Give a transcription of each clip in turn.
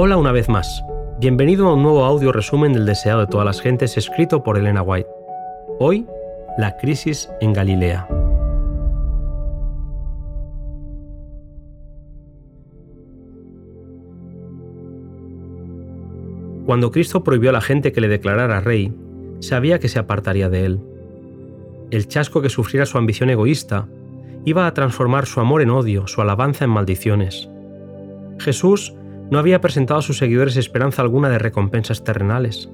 Hola una vez más. Bienvenido a un nuevo audio resumen del deseado de todas las gentes escrito por Elena White. Hoy, la crisis en Galilea. Cuando Cristo prohibió a la gente que le declarara rey, sabía que se apartaría de él. El chasco que sufriera su ambición egoísta iba a transformar su amor en odio, su alabanza en maldiciones. Jesús no había presentado a sus seguidores esperanza alguna de recompensas terrenales.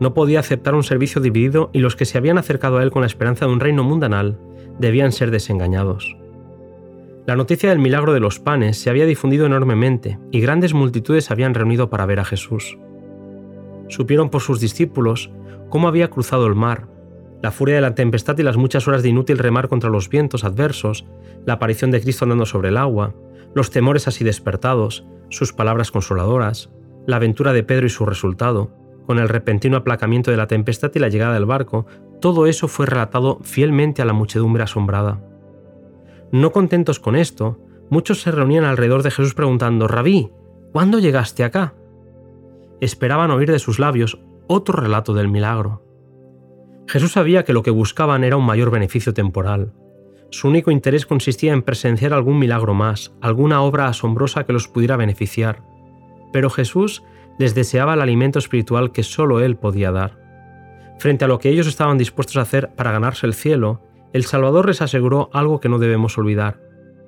No podía aceptar un servicio dividido y los que se habían acercado a él con la esperanza de un reino mundanal debían ser desengañados. La noticia del milagro de los panes se había difundido enormemente y grandes multitudes se habían reunido para ver a Jesús. Supieron por sus discípulos cómo había cruzado el mar, la furia de la tempestad y las muchas horas de inútil remar contra los vientos adversos, la aparición de Cristo andando sobre el agua, los temores así despertados, sus palabras consoladoras, la aventura de Pedro y su resultado, con el repentino aplacamiento de la tempestad y la llegada del barco, todo eso fue relatado fielmente a la muchedumbre asombrada. No contentos con esto, muchos se reunían alrededor de Jesús preguntando, Rabí, ¿cuándo llegaste acá? Esperaban oír de sus labios otro relato del milagro. Jesús sabía que lo que buscaban era un mayor beneficio temporal, su único interés consistía en presenciar algún milagro más, alguna obra asombrosa que los pudiera beneficiar. Pero Jesús les deseaba el alimento espiritual que solo Él podía dar. Frente a lo que ellos estaban dispuestos a hacer para ganarse el cielo, el Salvador les aseguró algo que no debemos olvidar.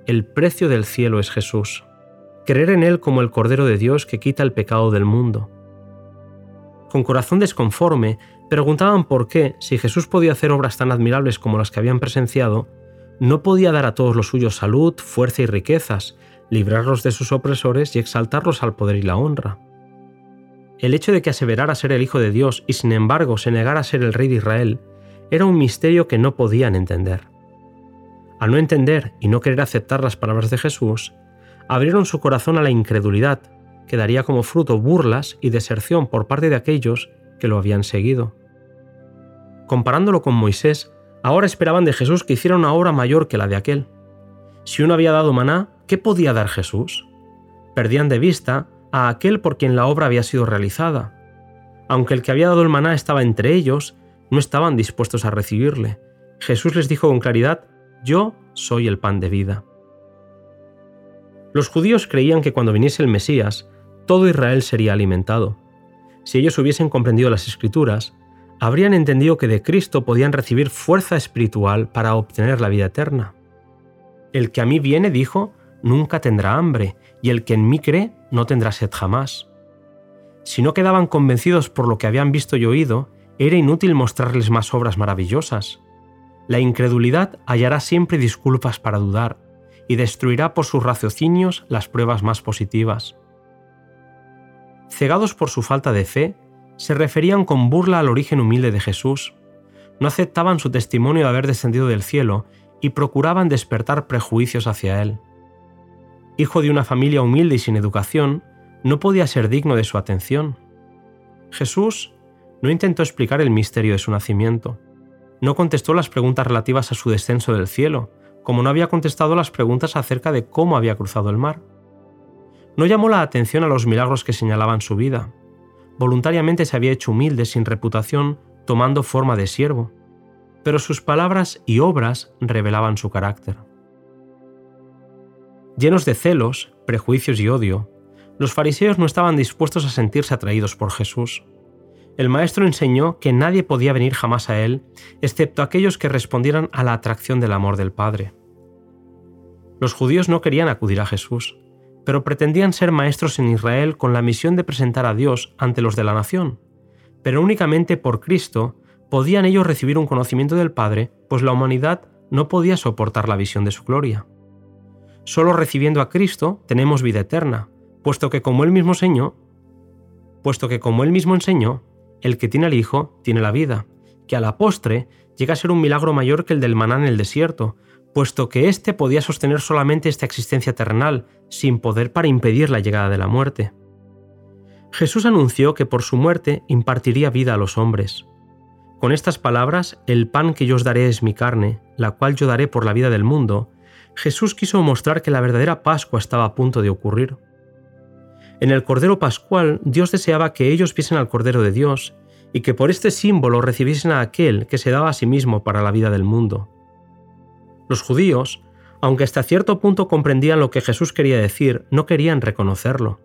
El precio del cielo es Jesús. Creer en Él como el Cordero de Dios que quita el pecado del mundo. Con corazón desconforme, preguntaban por qué, si Jesús podía hacer obras tan admirables como las que habían presenciado, no podía dar a todos los suyos salud, fuerza y riquezas, librarlos de sus opresores y exaltarlos al poder y la honra. El hecho de que aseverara ser el Hijo de Dios y sin embargo se negara a ser el Rey de Israel era un misterio que no podían entender. Al no entender y no querer aceptar las palabras de Jesús, abrieron su corazón a la incredulidad, que daría como fruto burlas y deserción por parte de aquellos que lo habían seguido. Comparándolo con Moisés, Ahora esperaban de Jesús que hiciera una obra mayor que la de aquel. Si uno había dado maná, ¿qué podía dar Jesús? Perdían de vista a aquel por quien la obra había sido realizada. Aunque el que había dado el maná estaba entre ellos, no estaban dispuestos a recibirle. Jesús les dijo con claridad, Yo soy el pan de vida. Los judíos creían que cuando viniese el Mesías, todo Israel sería alimentado. Si ellos hubiesen comprendido las escrituras, habrían entendido que de Cristo podían recibir fuerza espiritual para obtener la vida eterna. El que a mí viene, dijo, nunca tendrá hambre, y el que en mí cree no tendrá sed jamás. Si no quedaban convencidos por lo que habían visto y oído, era inútil mostrarles más obras maravillosas. La incredulidad hallará siempre disculpas para dudar, y destruirá por sus raciocinios las pruebas más positivas. Cegados por su falta de fe, se referían con burla al origen humilde de Jesús, no aceptaban su testimonio de haber descendido del cielo y procuraban despertar prejuicios hacia él. Hijo de una familia humilde y sin educación, no podía ser digno de su atención. Jesús no intentó explicar el misterio de su nacimiento, no contestó las preguntas relativas a su descenso del cielo, como no había contestado las preguntas acerca de cómo había cruzado el mar. No llamó la atención a los milagros que señalaban su vida, voluntariamente se había hecho humilde sin reputación, tomando forma de siervo, pero sus palabras y obras revelaban su carácter. Llenos de celos, prejuicios y odio, los fariseos no estaban dispuestos a sentirse atraídos por Jesús. El Maestro enseñó que nadie podía venir jamás a Él, excepto aquellos que respondieran a la atracción del amor del Padre. Los judíos no querían acudir a Jesús, pero pretendían ser maestros en Israel con la misión de presentar a Dios ante los de la nación. Pero únicamente por Cristo podían ellos recibir un conocimiento del Padre, pues la humanidad no podía soportar la visión de su gloria. Solo recibiendo a Cristo tenemos vida eterna, puesto que como él mismo enseñó, puesto que como él mismo enseñó, el que tiene al Hijo tiene la vida, que a la postre llega a ser un milagro mayor que el del maná en el desierto, puesto que éste podía sostener solamente esta existencia terrenal, sin poder para impedir la llegada de la muerte. Jesús anunció que por su muerte impartiría vida a los hombres. Con estas palabras, el pan que yo os daré es mi carne, la cual yo daré por la vida del mundo, Jesús quiso mostrar que la verdadera Pascua estaba a punto de ocurrir. En el Cordero Pascual, Dios deseaba que ellos viesen al Cordero de Dios y que por este símbolo recibiesen a aquel que se daba a sí mismo para la vida del mundo. Los judíos, aunque hasta cierto punto comprendían lo que Jesús quería decir, no querían reconocerlo.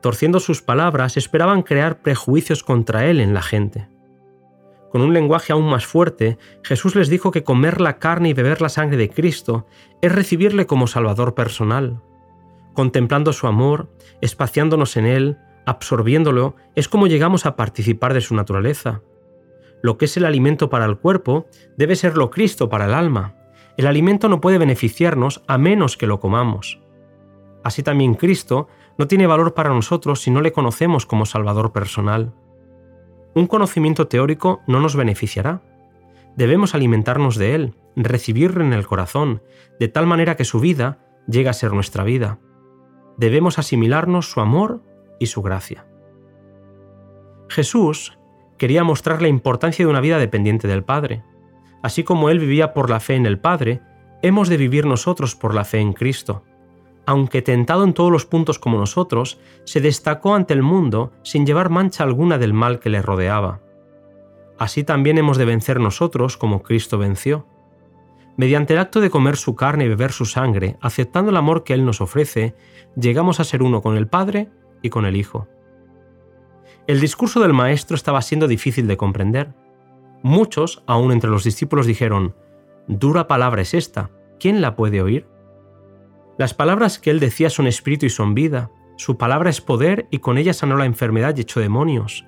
Torciendo sus palabras, esperaban crear prejuicios contra él en la gente. Con un lenguaje aún más fuerte, Jesús les dijo que comer la carne y beber la sangre de Cristo es recibirle como Salvador personal. Contemplando su amor, espaciándonos en él, absorbiéndolo, es como llegamos a participar de su naturaleza. Lo que es el alimento para el cuerpo debe ser lo Cristo para el alma. El alimento no puede beneficiarnos a menos que lo comamos. Así también Cristo no tiene valor para nosotros si no le conocemos como Salvador personal. Un conocimiento teórico no nos beneficiará. Debemos alimentarnos de él, recibirlo en el corazón, de tal manera que su vida llegue a ser nuestra vida. Debemos asimilarnos su amor y su gracia. Jesús quería mostrar la importancia de una vida dependiente del Padre. Así como Él vivía por la fe en el Padre, hemos de vivir nosotros por la fe en Cristo. Aunque tentado en todos los puntos como nosotros, se destacó ante el mundo sin llevar mancha alguna del mal que le rodeaba. Así también hemos de vencer nosotros como Cristo venció. Mediante el acto de comer su carne y beber su sangre, aceptando el amor que Él nos ofrece, llegamos a ser uno con el Padre y con el Hijo. El discurso del Maestro estaba siendo difícil de comprender. Muchos, aun entre los discípulos, dijeron, Dura palabra es esta, ¿quién la puede oír? Las palabras que él decía son espíritu y son vida, su palabra es poder y con ella sanó la enfermedad y echó demonios.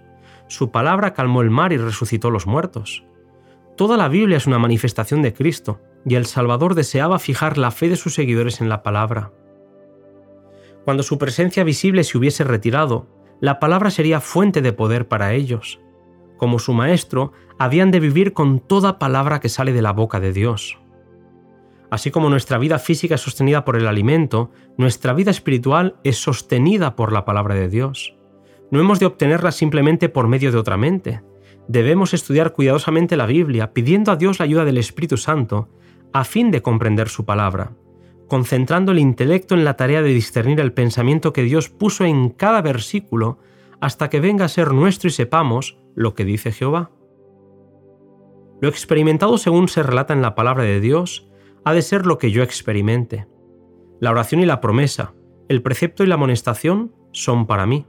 Su palabra calmó el mar y resucitó los muertos. Toda la Biblia es una manifestación de Cristo, y el Salvador deseaba fijar la fe de sus seguidores en la palabra. Cuando su presencia visible se hubiese retirado, la palabra sería fuente de poder para ellos. Como su Maestro, habían de vivir con toda palabra que sale de la boca de Dios. Así como nuestra vida física es sostenida por el alimento, nuestra vida espiritual es sostenida por la palabra de Dios. No hemos de obtenerla simplemente por medio de otra mente. Debemos estudiar cuidadosamente la Biblia, pidiendo a Dios la ayuda del Espíritu Santo, a fin de comprender su palabra concentrando el intelecto en la tarea de discernir el pensamiento que Dios puso en cada versículo hasta que venga a ser nuestro y sepamos lo que dice Jehová. Lo experimentado según se relata en la palabra de Dios ha de ser lo que yo experimente. La oración y la promesa, el precepto y la amonestación son para mí.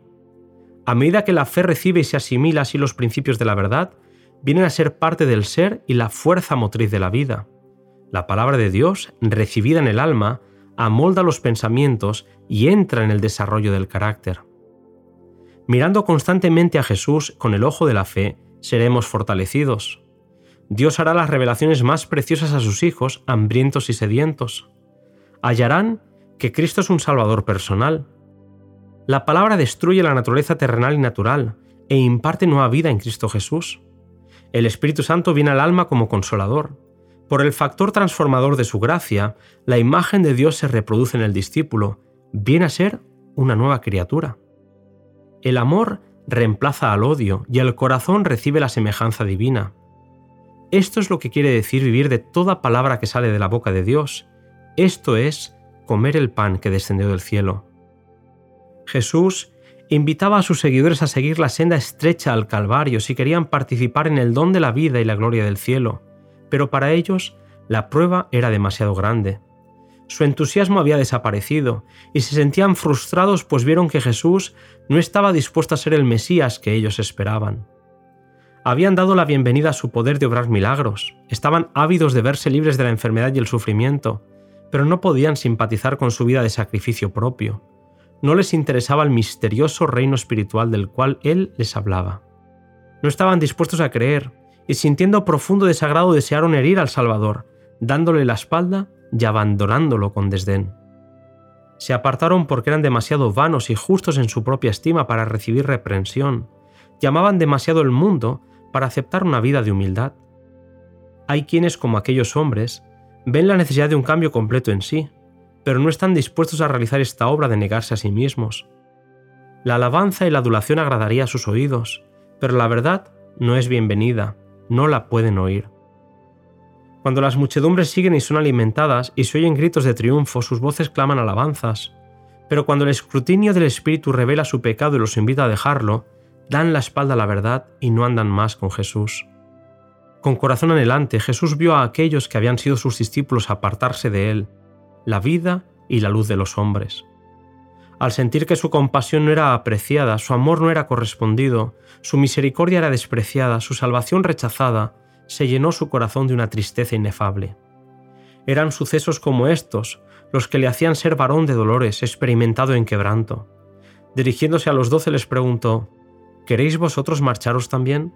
A medida que la fe recibe y se asimila así los principios de la verdad, vienen a ser parte del ser y la fuerza motriz de la vida. La palabra de Dios, recibida en el alma, amolda los pensamientos y entra en el desarrollo del carácter. Mirando constantemente a Jesús con el ojo de la fe, seremos fortalecidos. Dios hará las revelaciones más preciosas a sus hijos, hambrientos y sedientos. Hallarán que Cristo es un Salvador personal. La palabra destruye la naturaleza terrenal y natural e imparte nueva vida en Cristo Jesús. El Espíritu Santo viene al alma como consolador. Por el factor transformador de su gracia, la imagen de Dios se reproduce en el discípulo, viene a ser una nueva criatura. El amor reemplaza al odio y el corazón recibe la semejanza divina. Esto es lo que quiere decir vivir de toda palabra que sale de la boca de Dios. Esto es comer el pan que descendió del cielo. Jesús invitaba a sus seguidores a seguir la senda estrecha al Calvario si querían participar en el don de la vida y la gloria del cielo pero para ellos la prueba era demasiado grande. Su entusiasmo había desaparecido y se sentían frustrados pues vieron que Jesús no estaba dispuesto a ser el Mesías que ellos esperaban. Habían dado la bienvenida a su poder de obrar milagros, estaban ávidos de verse libres de la enfermedad y el sufrimiento, pero no podían simpatizar con su vida de sacrificio propio. No les interesaba el misterioso reino espiritual del cual Él les hablaba. No estaban dispuestos a creer, y sintiendo profundo desagrado desearon herir al Salvador, dándole la espalda y abandonándolo con desdén. Se apartaron porque eran demasiado vanos y justos en su propia estima para recibir reprensión, llamaban demasiado el mundo para aceptar una vida de humildad. Hay quienes, como aquellos hombres, ven la necesidad de un cambio completo en sí, pero no están dispuestos a realizar esta obra de negarse a sí mismos. La alabanza y la adulación agradaría a sus oídos, pero la verdad no es bienvenida, no la pueden oír. Cuando las muchedumbres siguen y son alimentadas y se oyen gritos de triunfo, sus voces claman alabanzas. pero cuando el escrutinio del Espíritu revela su pecado y los invita a dejarlo, dan la espalda a la verdad y no andan más con Jesús. Con corazón anhelante, Jesús vio a aquellos que habían sido sus discípulos apartarse de él, la vida y la luz de los hombres. Al sentir que su compasión no era apreciada, su amor no era correspondido, su misericordia era despreciada, su salvación rechazada, se llenó su corazón de una tristeza inefable. Eran sucesos como estos los que le hacían ser varón de dolores, experimentado en quebranto. Dirigiéndose a los doce les preguntó, ¿Queréis vosotros marcharos también?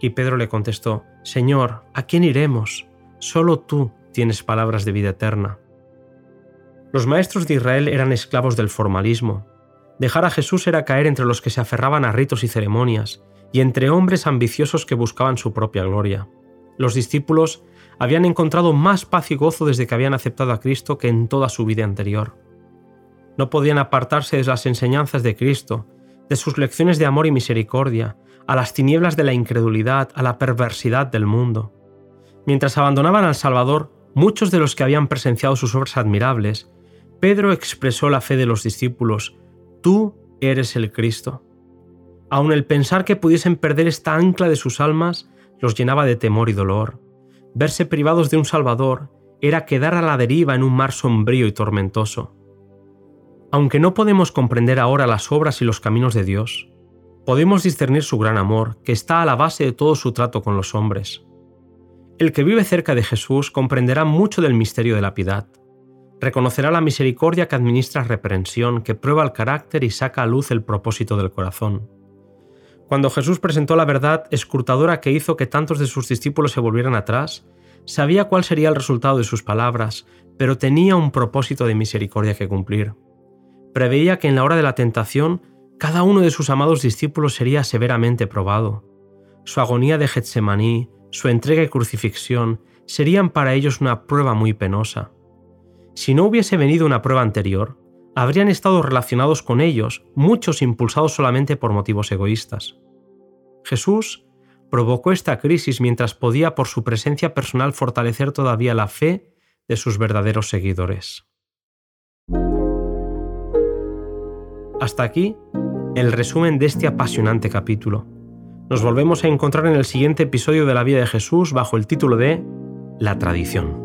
Y Pedro le contestó, Señor, ¿a quién iremos? Solo tú tienes palabras de vida eterna. Los maestros de Israel eran esclavos del formalismo. Dejar a Jesús era caer entre los que se aferraban a ritos y ceremonias, y entre hombres ambiciosos que buscaban su propia gloria. Los discípulos habían encontrado más paz y gozo desde que habían aceptado a Cristo que en toda su vida anterior. No podían apartarse de las enseñanzas de Cristo, de sus lecciones de amor y misericordia, a las tinieblas de la incredulidad, a la perversidad del mundo. Mientras abandonaban al Salvador, muchos de los que habían presenciado sus obras admirables, Pedro expresó la fe de los discípulos, Tú eres el Cristo. Aun el pensar que pudiesen perder esta ancla de sus almas los llenaba de temor y dolor. Verse privados de un Salvador era quedar a la deriva en un mar sombrío y tormentoso. Aunque no podemos comprender ahora las obras y los caminos de Dios, podemos discernir su gran amor, que está a la base de todo su trato con los hombres. El que vive cerca de Jesús comprenderá mucho del misterio de la piedad. Reconocerá la misericordia que administra reprensión, que prueba el carácter y saca a luz el propósito del corazón. Cuando Jesús presentó la verdad escrutadora que hizo que tantos de sus discípulos se volvieran atrás, sabía cuál sería el resultado de sus palabras, pero tenía un propósito de misericordia que cumplir. Preveía que en la hora de la tentación, cada uno de sus amados discípulos sería severamente probado. Su agonía de Getsemaní, su entrega y crucifixión serían para ellos una prueba muy penosa. Si no hubiese venido una prueba anterior, habrían estado relacionados con ellos, muchos impulsados solamente por motivos egoístas. Jesús provocó esta crisis mientras podía por su presencia personal fortalecer todavía la fe de sus verdaderos seguidores. Hasta aquí el resumen de este apasionante capítulo. Nos volvemos a encontrar en el siguiente episodio de la vida de Jesús bajo el título de La tradición.